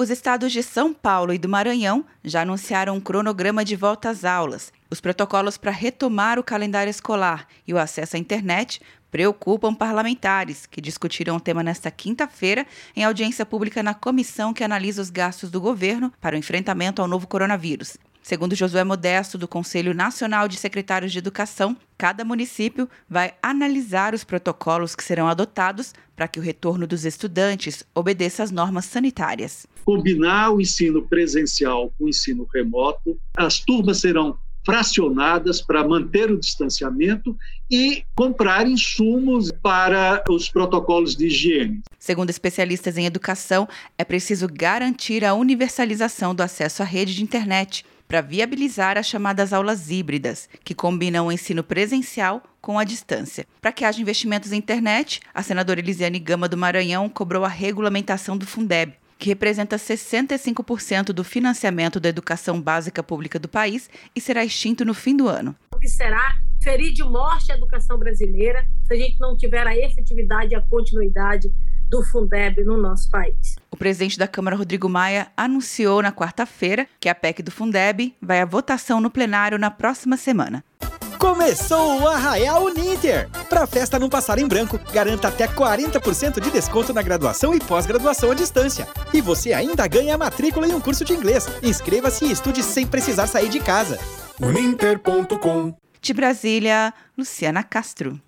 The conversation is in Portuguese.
Os estados de São Paulo e do Maranhão já anunciaram um cronograma de volta às aulas. Os protocolos para retomar o calendário escolar e o acesso à internet preocupam parlamentares, que discutiram o tema nesta quinta-feira em audiência pública na comissão que analisa os gastos do governo para o enfrentamento ao novo coronavírus. Segundo Josué Modesto, do Conselho Nacional de Secretários de Educação, cada município vai analisar os protocolos que serão adotados para que o retorno dos estudantes obedeça às normas sanitárias. Combinar o ensino presencial com o ensino remoto, as turmas serão fracionadas para manter o distanciamento e comprar insumos para os protocolos de higiene. Segundo especialistas em educação, é preciso garantir a universalização do acesso à rede de internet para viabilizar as chamadas aulas híbridas, que combinam o ensino presencial com a distância. Para que haja investimentos em internet, a senadora Elisiane Gama do Maranhão cobrou a regulamentação do Fundeb, que representa 65% do financiamento da educação básica pública do país e será extinto no fim do ano. O que será ferir de morte a educação brasileira se a gente não tiver a efetividade e a continuidade do Fundeb no nosso país. O presidente da Câmara, Rodrigo Maia, anunciou na quarta-feira que a PEC do Fundeb vai à votação no plenário na próxima semana. Começou o Arraial Uninter! Para a festa não passar em branco, garanta até 40% de desconto na graduação e pós-graduação à distância. E você ainda ganha a matrícula em um curso de inglês. Inscreva-se e estude sem precisar sair de casa. Uninter.com De Brasília, Luciana Castro.